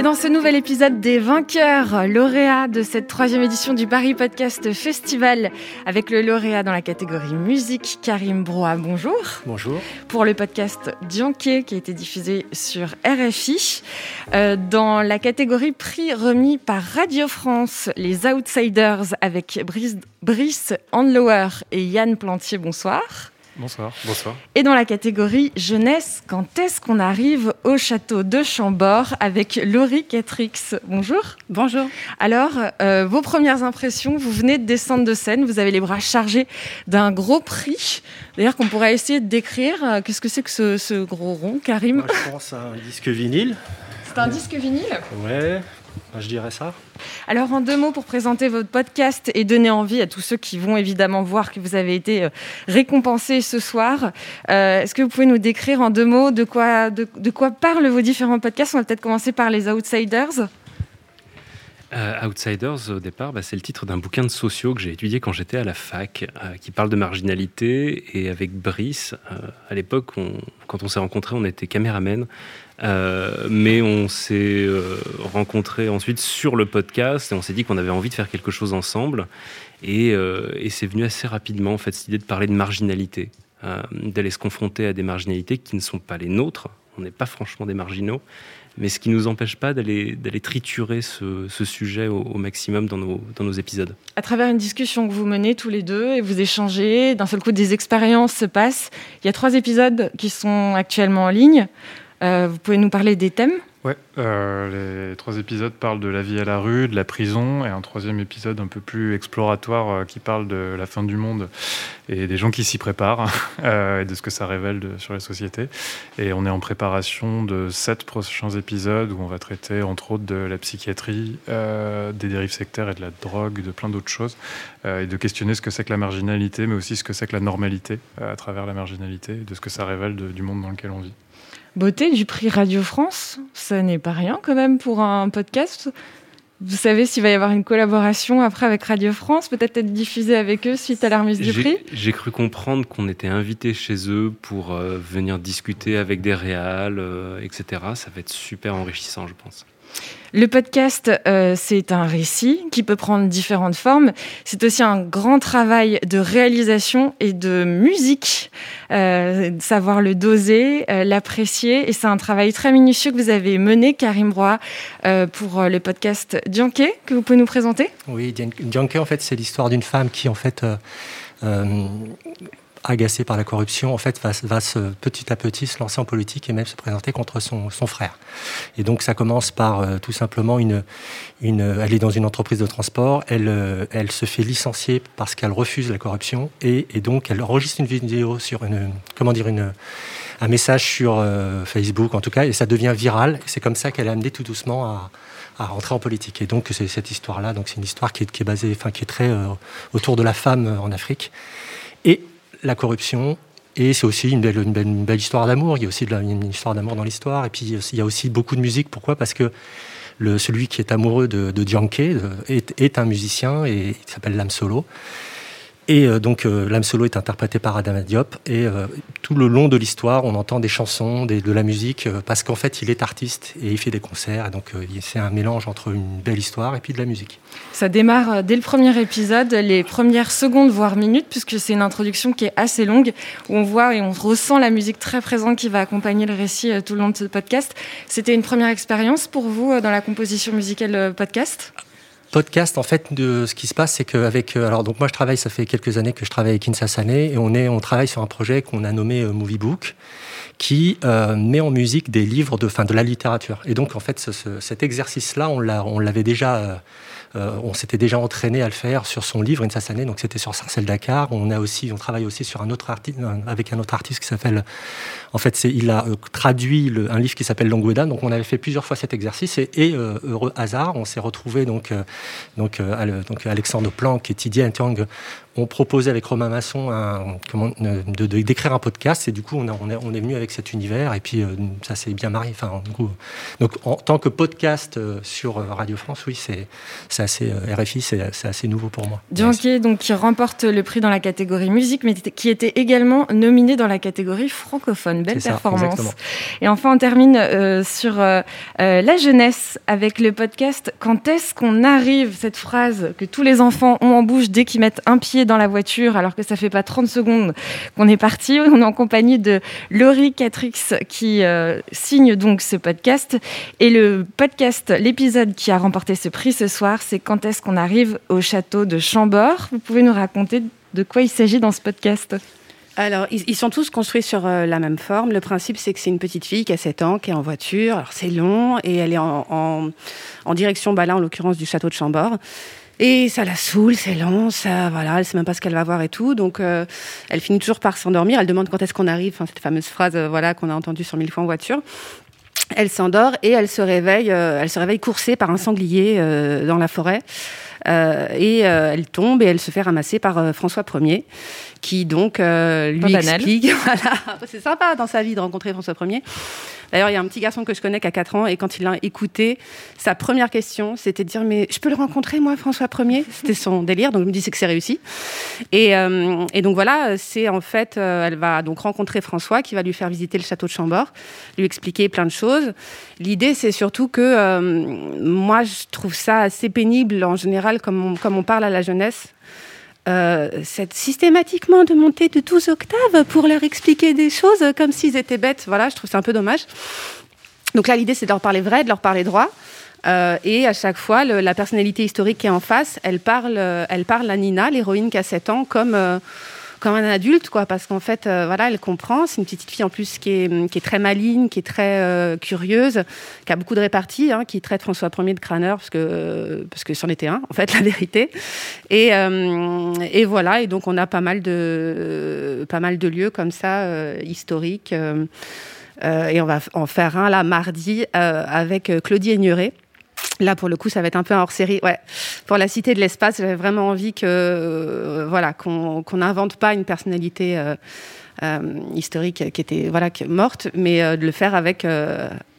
Et dans ce nouvel épisode des vainqueurs lauréats de cette troisième édition du Paris Podcast Festival, avec le lauréat dans la catégorie musique, Karim Broa, bonjour. Bonjour. Pour le podcast Dianke, qui a été diffusé sur RFI. Euh, dans la catégorie prix remis par Radio France, les Outsiders, avec Brice, Brice Handlower et Yann Plantier, bonsoir. Bonsoir. Bonsoir. Et dans la catégorie jeunesse, quand est-ce qu'on arrive au château de Chambord avec Laurie Catrix? Bonjour. Bonjour. Alors, euh, vos premières impressions, vous venez de descendre de scène, vous avez les bras chargés d'un gros prix. D'ailleurs, qu'on pourrait essayer de décrire. Euh, Qu'est-ce que c'est que ce, ce gros rond, Karim? Moi, je pense à un disque vinyle. C'est un disque vinyle? Ouais, je dirais ça. Alors, en deux mots, pour présenter votre podcast et donner envie à tous ceux qui vont évidemment voir que vous avez été euh, récompensé ce soir, euh, est-ce que vous pouvez nous décrire en deux mots de quoi, de, de quoi parlent vos différents podcasts? On va peut-être commencer par les Outsiders. Euh, Outsiders, au départ, bah, c'est le titre d'un bouquin de sociaux que j'ai étudié quand j'étais à la fac, euh, qui parle de marginalité. Et avec Brice, euh, à l'époque, quand on s'est rencontrés, on était caméramen. Mais on s'est rencontrés ensuite sur le podcast et on s'est dit qu'on avait envie de faire quelque chose ensemble. Et, et c'est venu assez rapidement, en fait, cette idée de parler de marginalité, d'aller se confronter à des marginalités qui ne sont pas les nôtres. On n'est pas franchement des marginaux, mais ce qui ne nous empêche pas d'aller d'aller triturer ce, ce sujet au, au maximum dans nos, dans nos épisodes. À travers une discussion que vous menez tous les deux et vous échangez, d'un seul coup des expériences se passent. Il y a trois épisodes qui sont actuellement en ligne. Euh, vous pouvez nous parler des thèmes Ouais, euh, les trois épisodes parlent de la vie à la rue, de la prison, et un troisième épisode un peu plus exploratoire euh, qui parle de la fin du monde et des gens qui s'y préparent euh, et de ce que ça révèle sur les sociétés. Et on est en préparation de sept prochains épisodes où on va traiter entre autres de la psychiatrie, des dérives sectaires et de la drogue, de plein d'autres choses, et de questionner ce que c'est que la marginalité, mais aussi ce que c'est que la normalité à travers la marginalité, et de ce que ça révèle du monde dans lequel on vit. Beauté du prix Radio France, ça n'est pas rien quand même pour un podcast. Vous savez s'il va y avoir une collaboration après avec Radio France, peut-être être diffusée avec eux suite à la remise du prix? j'ai cru comprendre qu'on était invité chez eux pour euh, venir discuter avec des réals, euh, etc. Ça va être super enrichissant, je pense. Le podcast, euh, c'est un récit qui peut prendre différentes formes. C'est aussi un grand travail de réalisation et de musique, euh, savoir le doser, euh, l'apprécier. Et c'est un travail très minutieux que vous avez mené, Karim Roy, euh, pour le podcast Dianke, que vous pouvez nous présenter? Oui, Dian- Dianke, en fait, c'est l'histoire d'une femme qui, en fait, agacée par la corruption, en fait, va, va se, petit à petit se lancer en politique et même se présenter contre son, son frère. Et donc, ça commence par euh, tout simplement une, une. Elle est dans une entreprise de transport, elle, euh, elle se fait licencier parce qu'elle refuse la corruption et, et donc elle enregistre une vidéo sur une. Comment dire une un message sur euh, Facebook en tout cas, et ça devient viral. C'est comme ça qu'elle est amenée tout doucement à, à rentrer en politique. Et donc c'est cette histoire-là, donc c'est une histoire qui est, qui est basée, enfin qui est très autour de la femme en Afrique et la corruption. Et c'est aussi une belle, histoire d'amour. Il y a aussi une histoire d'amour dans l'histoire. Et puis il y a aussi beaucoup de musique. Pourquoi? Parce que celui qui est amoureux de, de- est, est un musicien et il s'appelle Lam Solo. Et euh, donc, euh, l'âme solo est interprété par Adama Diop. Et euh, tout le long de l'histoire, on entend des chansons, de la musique, parce qu'en fait, il est artiste et il fait des concerts. Et donc, c'est un mélange entre une belle histoire et puis de la musique. Ça démarre dès le premier épisode, les premières secondes, voire minutes, puisque c'est une introduction qui est assez longue, où on voit et on ressent la musique très présente qui va accompagner le récit tout le long de ce podcast. C'était une première expérience pour vous dans la composition musicale podcast? Podcast, en fait, de ce qui se passe, c'est qu'avec. euh, Alors, donc, moi, je travaille, ça fait quelques années que je travaille avec Insa Sané, et on, est, on travaille sur un projet qu'on a nommé euh, Movie Book, qui euh, met en musique des livres de, fin, de la littérature. Et donc, en fait, ce- ce- cet exercice-là, on l'a- on l'avait déjà. euh, on s'était déjà entraîné à le faire sur son livre Insa Sané, donc c'était sur Sarcelle Dakar. On a aussi, on travaille aussi sur un autre artiste, avec un autre artiste qui s'appelle, en fait, c'est, il a euh, traduit un livre qui s'appelle Langueda. Donc, on avait fait plusieurs fois cet exercice et, euh, heureux hasard, on s'est retrouvé donc, euh, donc, euh, donc Alexandre Planck et Tidiane Tiang on proposait avec Romain Masson un, comment, de, d'écrire un podcast et du coup on, on, est, on est venu avec cet univers et puis ça s'est bien marié. Enfin, donc en tant que podcast sur Radio France, oui, c'est, c'est assez RFI, c'est, c'est assez nouveau pour moi. Dionquier, donc qui remporte le prix dans la catégorie musique, mais qui était également nominé dans la catégorie francophone. Belle performance. et enfin, on termine sur la jeunesse avec le podcast Quand est-ce qu'on arrive? Cette phrase que tous les enfants ont en bouche dès qu'ils mettent un pied dans la voiture, alors que ça fait pas 30 secondes qu'on est parti. On est en compagnie de Laurie Catrix qui euh, signe donc ce podcast. Et le podcast, l'épisode qui a remporté ce prix ce soir, c'est Quand est-ce qu'on arrive au château de Chambord? Vous pouvez nous raconter de quoi il s'agit dans ce podcast? Alors, ils, sont tous construits sur euh, la même forme. Le principe, c'est que c'est une petite fille qui a 7 ans, qui est en voiture. Alors, c'est long et elle est en, direction, bah là, en l'occurrence, du château de Chambord. Et ça la saoule, c'est long, ça, voilà, elle sait même pas ce qu'elle va voir et tout. Donc, euh, elle finit toujours par s'endormir. Elle demande quand est-ce qu'on arrive. Enfin, cette fameuse phrase, euh, voilà, qu'on a entendue sur mille fois en voiture. Elle s'endort et elle se réveille. elle se réveille coursée par un sanglier dans la forêt. et elle tombe et elle se fait ramasser par François Ier qui donc euh, lui explique. Voilà, c'est sympa dans sa vie de rencontrer François Ier. D'ailleurs, il y a un petit garçon que je connais qui a 4 ans et quand il l'a écouté, sa première question, c'était de dire mais je peux le rencontrer moi, François Ier? C'était son délire, donc je me dis c'est que c'est réussi. Et, euh, donc voilà, c'est en fait, euh, elle va donc rencontrer François qui va lui faire visiter le château de Chambord, lui expliquer plein de choses. L'idée, c'est surtout que moi, je trouve ça assez pénible en général, comme on parle à la jeunesse euh, systématiquement de monter de 12 octaves pour leur expliquer des choses comme s'ils étaient bêtes. Voilà, je trouve ça un peu dommage. Donc là, l'idée, c'est de leur parler vrai, de leur parler droit. Euh, et à chaque fois, la personnalité historique qui est en face, elle parle, elle parle à Nina, l'héroïne qui a 7 ans, comme comme un adulte, quoi, parce qu'en fait, euh, voilà, elle comprend. C'est une petite fille en plus qui est, qui est très maligne, qui est très euh, curieuse, qui a beaucoup de réparties, hein, qui traite François Ier de crâneur, parce que parce que c'en était un, en fait, la vérité. Et, euh, et voilà, et donc on a pas mal de pas mal de lieux comme ça historiques. et on va en faire un là mardi avec Claudie Aigneret Là, pour le coup, ça va être un peu hors-série. Ouais. Pour la Cité de l'Espace, j'avais vraiment envie que, euh, voilà, qu'on n'invente pas une personnalité euh, historique qui était voilà, morte, mais de le faire avec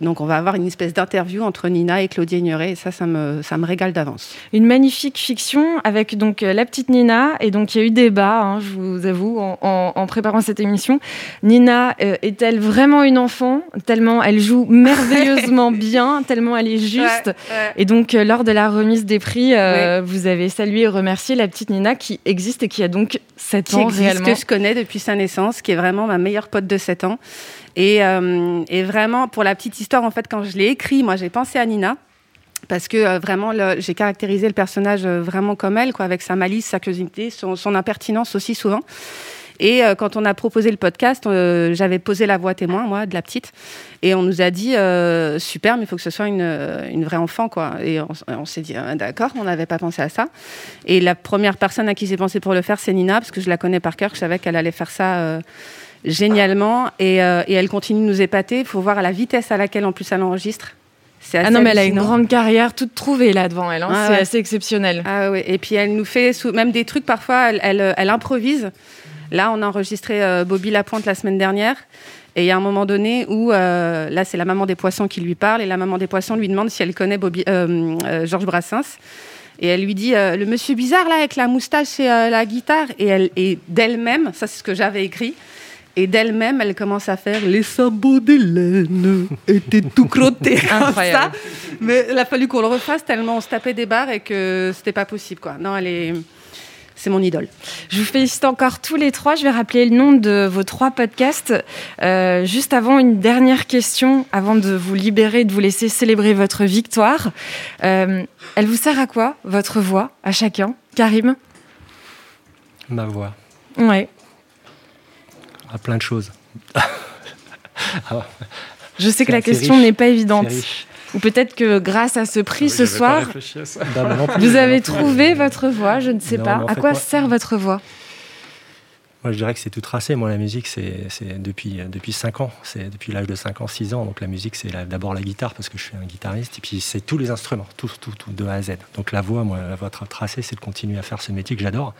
donc on va avoir une espèce d'interview entre Nina et Claudie Ignoret, et ça, ça me, ça me régale d'avance. Une magnifique fiction avec donc euh, la petite Nina, et donc il y a eu débat, hein, je vous avoue, en, préparant cette émission. Nina euh, est-elle vraiment une enfant? Tellement elle joue merveilleusement bien, tellement elle est juste. Et donc euh, lors de la remise des prix, vous avez salué et remercié la petite Nina qui existe et qui a donc 7 qui ans existe, réellement. que je connais depuis sa naissance, qui est vraiment ma meilleure pote de 7 ans. Et, euh, et, vraiment, pour la petite histoire, en fait, quand je l'ai écrit, moi, j'ai pensé à Nina. Parce que euh, vraiment, j'ai caractérisé le personnage euh, vraiment comme elle, quoi, avec sa malice, sa curiosité, son impertinence aussi souvent. Et quand on a proposé le podcast, j'avais posé la voix témoin, moi, de la petite. Et on nous a dit, super, mais il faut que ce soit une, une vraie enfant, quoi. Et on, s'est dit, ah, d'accord, on n'avait pas pensé à ça. Et la première personne à qui j'ai pensé pour le faire, c'est Nina, parce que je la connais par cœur, je savais qu'elle allait faire ça génialement euh, et, elle continue de nous épater. Il faut voir à la vitesse à laquelle en plus elle enregistre. Ah non, mais elle a une grande carrière toute trouvée là devant elle. Hein. Ah c'est assez exceptionnel. Ah oui, et puis elle nous fait même des trucs parfois, elle, elle, improvise. Là, on a enregistré euh, Bobby Lapointe la semaine dernière. Et il y a un moment donné où, euh, là, c'est la maman des poissons qui lui parle, et la maman des poissons lui demande si elle connaît Bobby, Georges Brassens. Et elle lui dit le monsieur bizarre là avec la moustache et la guitare. Et elle, et d'elle-même, ça c'est ce que j'avais écrit. Et d'elle-même, elle commence à faire les sabots d'Hélène étaient tout crottés comme ça. Mais il a fallu qu'on le refasse tellement on se tapait des barres et que c'était pas possible. Quoi. Non, elle est. C'est mon idole. Je vous félicite encore tous les trois. Je vais rappeler le nom de vos trois podcasts. Euh, juste avant, une dernière question, avant de vous libérer, de vous laisser célébrer votre victoire. Euh, elle vous sert à quoi, votre voix, à chacun? Karim? Ma voix. Ouais à plein de choses. je sais que la question n'est pas évidente. Ou peut-être que grâce à ce prix ah ce soir, bah, vous avez trouvé votre voix, je ne sais pas. à quoi sert votre voix Moi, je dirais que c'est tout tracé. Moi, la musique, c'est depuis, depuis 5 ans. C'est depuis l'âge de 5 ans, 6 ans. Donc, la musique, c'est d'abord la guitare, parce que je suis un guitariste. Et puis, c'est tous les instruments, tout, tout, tout, de A à Z. Donc, la voix, moi, la voix tracée, c'est de continuer à faire ce métier que j'adore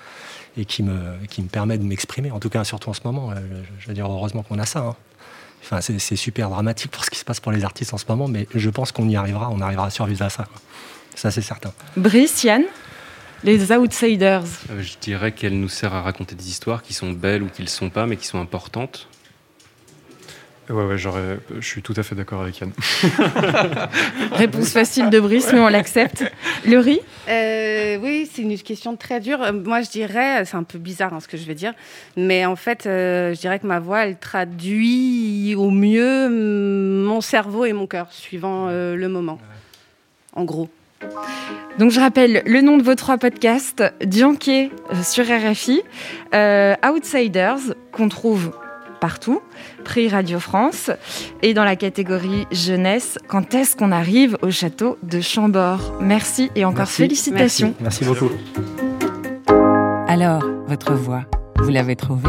et qui me, qui me permet de m'exprimer. En tout cas, surtout en ce moment. Euh, je veux dire, heureusement qu'on a ça. Hein. Enfin, c'est super dramatique pour ce qui se passe pour les artistes en ce moment, mais je pense qu'on y arrivera. On arrivera à survivre à ça. Ça, c'est certain. Brice, Yann les outsiders euh, Je dirais qu'elle nous sert à raconter des histoires qui sont belles ou qui ne le sont pas, mais qui sont importantes. Ouais, ouais, je suis tout à fait d'accord avec Yann. Réponse facile de Brice, mais on l'accepte. Le riz euh, Oui, c'est une question très dure. Euh, moi, je dirais, c'est un peu bizarre hein, ce que je vais dire, mais en fait, je dirais que ma voix, elle traduit au mieux mon cerveau et mon cœur, suivant le moment. En gros. Donc je rappelle le nom de vos trois podcasts, Dianke euh, sur RFI, euh, Outsiders qu'on trouve partout, Prix Radio France, et dans la catégorie jeunesse, quand est-ce qu'on arrive au château de Chambord? Merci et encore félicitations. Merci beaucoup. Alors, votre voix, vous l'avez trouvée?